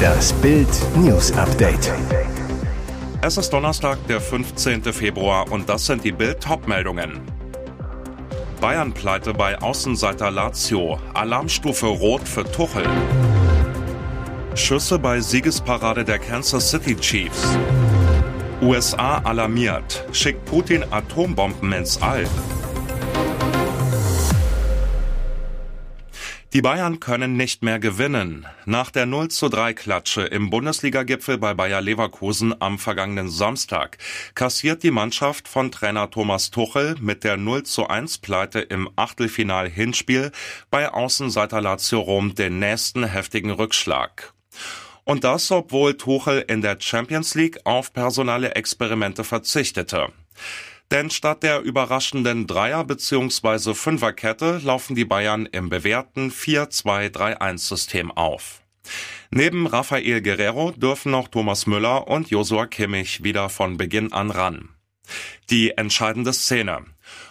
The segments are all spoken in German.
Das Bild News Update. Es ist Donnerstag, der 15. Februar und das sind die Bild meldungen Bayern pleite bei Außenseiter Lazio. Alarmstufe Rot für Tuchel. Schüsse bei Siegesparade der Kansas City Chiefs. USA alarmiert. Schickt Putin Atombomben ins All. Die Bayern können nicht mehr gewinnen. Nach der 0 zu 3 Klatsche im Bundesliga-Gipfel bei Bayer Leverkusen am vergangenen Samstag kassiert die Mannschaft von Trainer Thomas Tuchel mit der 0 zu 1 Pleite im Achtelfinal-Hinspiel bei Außenseiter Lazio Rom den nächsten heftigen Rückschlag. Und das, obwohl Tuchel in der Champions League auf personale Experimente verzichtete. Denn statt der überraschenden Dreier- bzw. Fünferkette laufen die Bayern im bewährten 4-2-3-1-System auf. Neben Rafael Guerrero dürfen noch Thomas Müller und Josua Kimmich wieder von Beginn an ran. Die entscheidende Szene.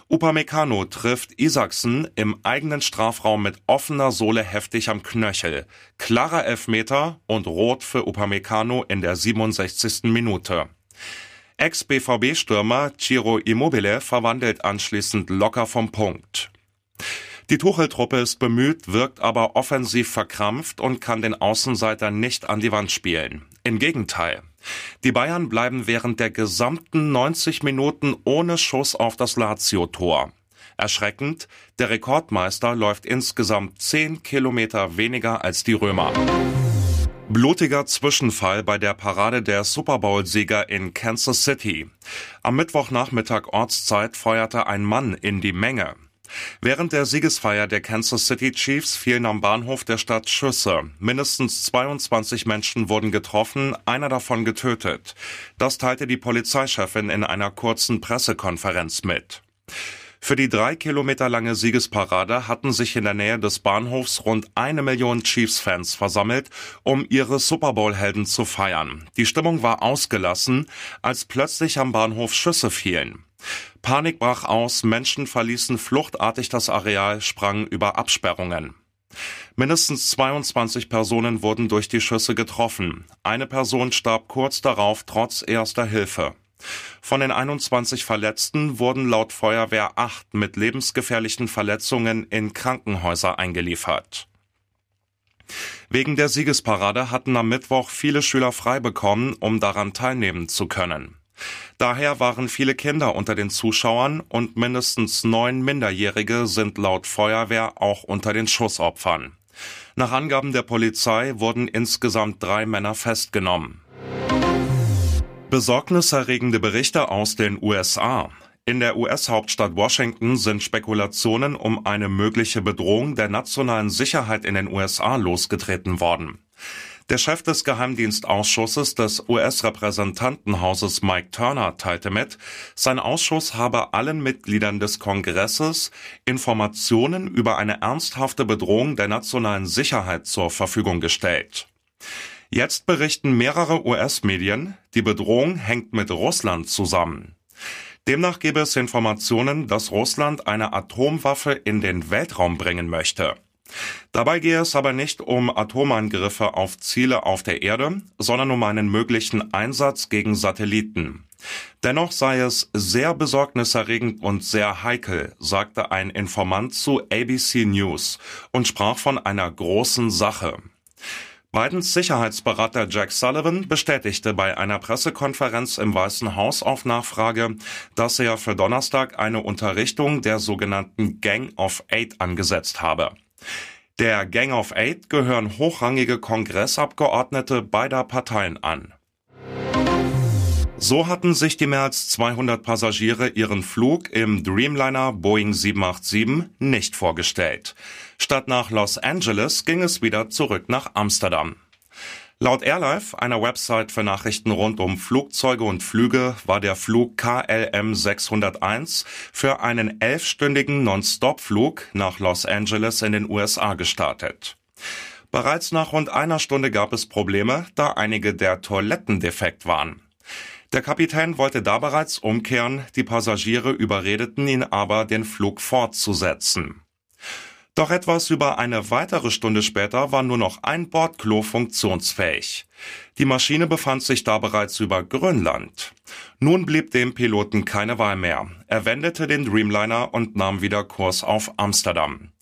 Upamecano trifft Isaksen im eigenen Strafraum mit offener Sohle heftig am Knöchel. Klarer Elfmeter und Rot für Upamecano in der 67. Minute. Ex-BVB-Stürmer Ciro Immobile verwandelt anschließend locker vom Punkt. Die Tuchel-Truppe ist bemüht, wirkt aber offensiv verkrampft und kann den Außenseiter nicht an die Wand spielen. Im Gegenteil. Die Bayern bleiben während der gesamten 90 Minuten ohne Schuss auf das Lazio-Tor. Erschreckend, der Rekordmeister läuft insgesamt 10 Kilometer weniger als die Römer. Blutiger Zwischenfall bei der Parade der Super Bowl-Sieger in Kansas City. Am Mittwochnachmittag Ortszeit feuerte ein Mann in die Menge. Während der Siegesfeier der Kansas City Chiefs fielen am Bahnhof der Stadt Schüsse. Mindestens 22 Menschen wurden getroffen, einer davon getötet. Das teilte die Polizeichefin in einer kurzen Pressekonferenz mit. Für die drei Kilometer lange Siegesparade hatten sich in der Nähe des Bahnhofs rund eine Million Chiefs-Fans versammelt, um ihre Super Bowl-Helden zu feiern. Die Stimmung war ausgelassen, als plötzlich am Bahnhof Schüsse fielen. Panik brach aus, Menschen verließen fluchtartig das Areal, sprangen über Absperrungen. Mindestens 22 Personen wurden durch die Schüsse getroffen. Eine Person starb kurz darauf trotz erster Hilfe. Von den 21 Verletzten wurden laut Feuerwehr acht mit lebensgefährlichen Verletzungen in Krankenhäuser eingeliefert. Wegen der Siegesparade hatten am Mittwoch viele Schüler frei bekommen, um daran teilnehmen zu können. Daher waren viele Kinder unter den Zuschauern und mindestens neun Minderjährige sind laut Feuerwehr auch unter den Schussopfern. Nach Angaben der Polizei wurden insgesamt drei Männer festgenommen. Besorgniserregende Berichte aus den USA. In der US-Hauptstadt Washington sind Spekulationen um eine mögliche Bedrohung der nationalen Sicherheit in den USA losgetreten worden. Der Chef des Geheimdienstausschusses des US-Repräsentantenhauses Mike Turner teilte mit, sein Ausschuss habe allen Mitgliedern des Kongresses Informationen über eine ernsthafte Bedrohung der nationalen Sicherheit zur Verfügung gestellt. Jetzt berichten mehrere US-Medien, die Bedrohung hängt mit Russland zusammen. Demnach gäbe es Informationen, dass Russland eine Atomwaffe in den Weltraum bringen möchte. Dabei gehe es aber nicht um Atomangriffe auf Ziele auf der Erde, sondern um einen möglichen Einsatz gegen Satelliten. Dennoch sei es sehr besorgniserregend und sehr heikel, sagte ein Informant zu ABC News und sprach von einer großen Sache. Bidens Sicherheitsberater Jack Sullivan bestätigte bei einer Pressekonferenz im Weißen Haus auf Nachfrage, dass er für Donnerstag eine Unterrichtung der sogenannten Gang of Eight angesetzt habe. Der Gang of Eight gehören hochrangige Kongressabgeordnete beider Parteien an. So hatten sich die mehr als 200 Passagiere ihren Flug im Dreamliner Boeing 787 nicht vorgestellt. Statt nach Los Angeles ging es wieder zurück nach Amsterdam. Laut Airlife, einer Website für Nachrichten rund um Flugzeuge und Flüge, war der Flug KLM 601 für einen elfstündigen Non-Stop-Flug nach Los Angeles in den USA gestartet. Bereits nach rund einer Stunde gab es Probleme, da einige der Toiletten defekt waren. Der Kapitän wollte da bereits umkehren, die Passagiere überredeten ihn aber, den Flug fortzusetzen. Doch etwas über eine weitere Stunde später war nur noch ein Bordklo funktionsfähig. Die Maschine befand sich da bereits über Grönland. Nun blieb dem Piloten keine Wahl mehr. Er wendete den Dreamliner und nahm wieder Kurs auf Amsterdam.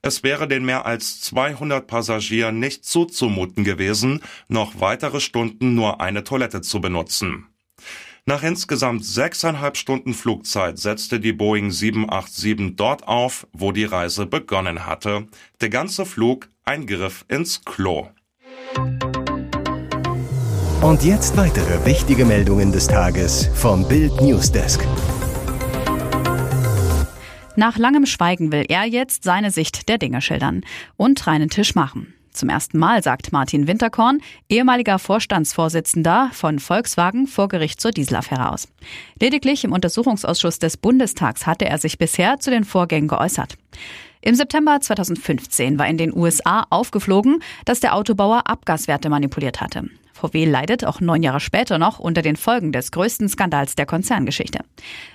Es wäre den mehr als 200 Passagieren nicht zuzumuten gewesen, noch weitere Stunden nur eine Toilette zu benutzen. Nach insgesamt sechseinhalb Stunden Flugzeit setzte die Boeing 787 dort auf, wo die Reise begonnen hatte. Der ganze Flug ein Griff ins Klo. Und jetzt weitere wichtige Meldungen des Tages vom Bild Newsdesk. Nach langem Schweigen will er jetzt seine Sicht der Dinge schildern und reinen Tisch machen. Zum ersten Mal sagt Martin Winterkorn, ehemaliger Vorstandsvorsitzender von Volkswagen, vor Gericht zur Dieselaffäre aus. Lediglich im Untersuchungsausschuss des Bundestags hatte er sich bisher zu den Vorgängen geäußert. Im September 2015 war in den USA aufgeflogen, dass der Autobauer Abgaswerte manipuliert hatte. VW leidet auch neun Jahre später noch unter den Folgen des größten Skandals der Konzerngeschichte.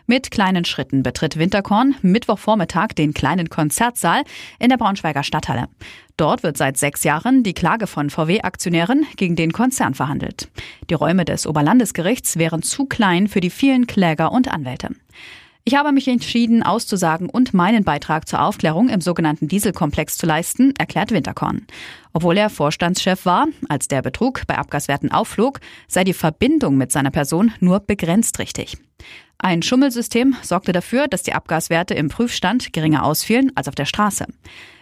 Mit kleinen Schritten betritt Winterkorn Mittwochvormittag den kleinen Konzertsaal in der Braunschweiger Stadthalle. Dort wird seit sechs Jahren die Klage von VW-Aktionären gegen den Konzern verhandelt. Die Räume des Oberlandesgerichts wären zu klein für die vielen Kläger und Anwälte. Ich habe mich entschieden, auszusagen und meinen Beitrag zur Aufklärung im sogenannten Dieselkomplex zu leisten, erklärt Winterkorn. Obwohl er Vorstandschef war, als der Betrug bei Abgaswerten aufflog, sei die Verbindung mit seiner Person nur begrenzt richtig. Ein Schummelsystem sorgte dafür, dass die Abgaswerte im Prüfstand geringer ausfielen als auf der Straße.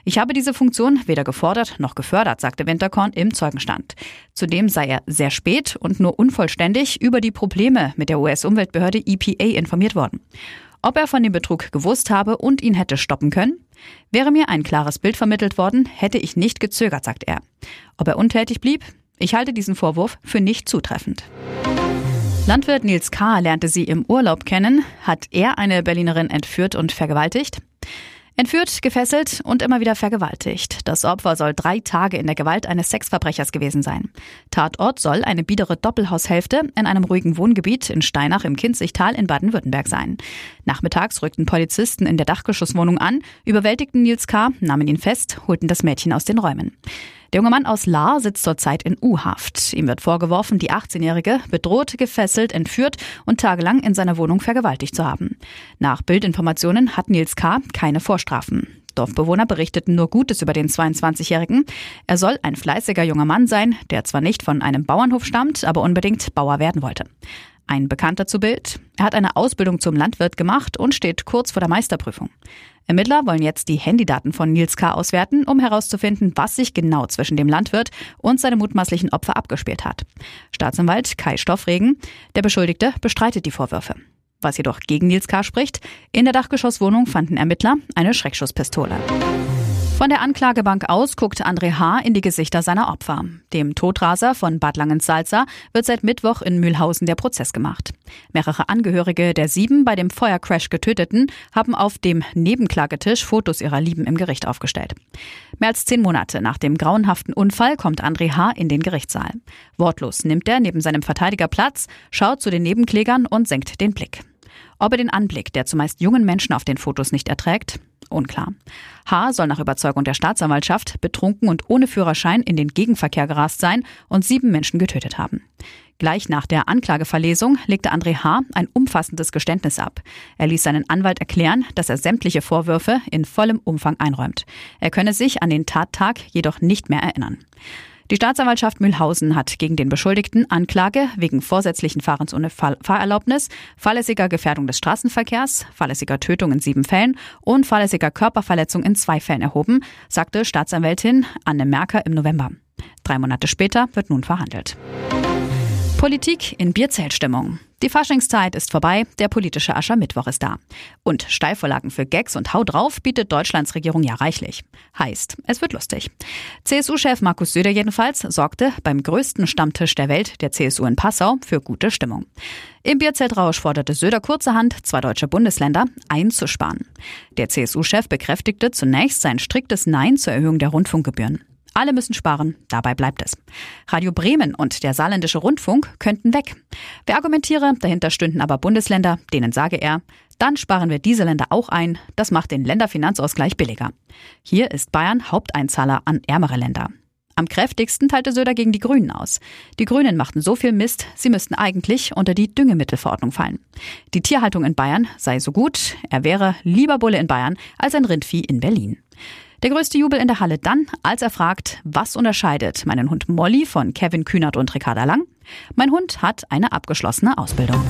Ich habe diese Funktion weder gefordert noch gefördert, sagte Winterkorn im Zeugenstand. Zudem sei er sehr spät und nur unvollständig über die Probleme mit der US-Umweltbehörde EPA informiert worden. Ob er von dem Betrug gewusst habe und ihn hätte stoppen können? Wäre mir ein klares Bild vermittelt worden, hätte ich nicht gezögert, sagt er. Ob er untätig blieb? Ich halte diesen Vorwurf für nicht zutreffend. Landwirt Nils K. lernte sie im Urlaub kennen. Hat er eine Berlinerin entführt und vergewaltigt? Entführt, gefesselt und immer wieder vergewaltigt. Das Opfer soll drei Tage in der Gewalt eines Sexverbrechers gewesen sein. Tatort soll eine biedere Doppelhaushälfte in einem ruhigen Wohngebiet in Steinach im Kinzigtal in Baden-Württemberg sein. Nachmittags rückten Polizisten in der Dachgeschosswohnung an, überwältigten Nils K., nahmen ihn fest, holten das Mädchen aus den Räumen. Der junge Mann aus Lahr sitzt zurzeit in U-Haft. Ihm wird vorgeworfen, die 18-Jährige bedroht, gefesselt, entführt und tagelang in seiner Wohnung vergewaltigt zu haben. Nach Bildinformationen hat Nils K. keine Vorstrafen. Dorfbewohner berichteten nur Gutes über den 22-Jährigen. Er soll ein fleißiger junger Mann sein, der zwar nicht von einem Bauernhof stammt, aber unbedingt Bauer werden wollte. Ein Bekannter zu Bild. Er hat eine Ausbildung zum Landwirt gemacht und steht kurz vor der Meisterprüfung. Ermittler wollen jetzt die Handydaten von Nils K. auswerten, um herauszufinden, was sich genau zwischen dem Landwirt und seinem mutmaßlichen Opfer abgespielt hat. Staatsanwalt Kai Stoffregen, der Beschuldigte, bestreitet die Vorwürfe. Was jedoch gegen Nils K. spricht, in der Dachgeschosswohnung fanden Ermittler eine Schreckschusspistole. Von der Anklagebank aus guckt André H. in die Gesichter seiner Opfer. Dem Todraser von Bad Langensalza wird seit Mittwoch in Mühlhausen der Prozess gemacht. Mehrere Angehörige der sieben bei dem Feuercrash getöteten haben auf dem Nebenklagetisch Fotos ihrer Lieben im Gericht aufgestellt. Mehr als zehn Monate nach dem grauenhaften Unfall kommt André H. in den Gerichtssaal. Wortlos nimmt er neben seinem Verteidiger Platz, schaut zu den Nebenklägern und senkt den Blick. Ob er den Anblick der zumeist jungen Menschen auf den Fotos nicht erträgt, unklar. H. soll nach Überzeugung der Staatsanwaltschaft betrunken und ohne Führerschein in den Gegenverkehr gerast sein und sieben Menschen getötet haben. Gleich nach der Anklageverlesung legte André H. ein umfassendes Geständnis ab. Er ließ seinen Anwalt erklären, dass er sämtliche Vorwürfe in vollem Umfang einräumt. Er könne sich an den Tattag jedoch nicht mehr erinnern. Die Staatsanwaltschaft Mühlhausen hat gegen den Beschuldigten Anklage wegen vorsätzlichen Fahrens ohne Fahrerlaubnis, fahrlässiger Gefährdung des Straßenverkehrs, fahrlässiger Tötung in sieben Fällen und fahrlässiger Körperverletzung in zwei Fällen erhoben, sagte Staatsanwältin Anne Merker im November. Drei Monate später wird nun verhandelt. Politik in Bierzeltstimmung. Die Faschingszeit ist vorbei, der politische Aschermittwoch ist da. Und Steilvorlagen für Gags und Hau drauf bietet Deutschlands Regierung ja reichlich. Heißt, es wird lustig. CSU-Chef Markus Söder jedenfalls sorgte beim größten Stammtisch der Welt, der CSU in Passau, für gute Stimmung. Im Bierzeltrausch forderte Söder kurzerhand zwei deutsche Bundesländer einzusparen. Der CSU-Chef bekräftigte zunächst sein striktes Nein zur Erhöhung der Rundfunkgebühren. Alle müssen sparen, dabei bleibt es. Radio Bremen und der saarländische Rundfunk könnten weg. Wer argumentiere, dahinter stünden aber Bundesländer, denen sage er, dann sparen wir diese Länder auch ein, das macht den Länderfinanzausgleich billiger. Hier ist Bayern Haupteinzahler an ärmere Länder. Am kräftigsten teilte Söder gegen die Grünen aus. Die Grünen machten so viel Mist, sie müssten eigentlich unter die Düngemittelverordnung fallen. Die Tierhaltung in Bayern sei so gut, er wäre lieber Bulle in Bayern als ein Rindvieh in Berlin. Der größte Jubel in der Halle dann, als er fragt, was unterscheidet meinen Hund Molly von Kevin Kühnert und Ricarda Lang? Mein Hund hat eine abgeschlossene Ausbildung.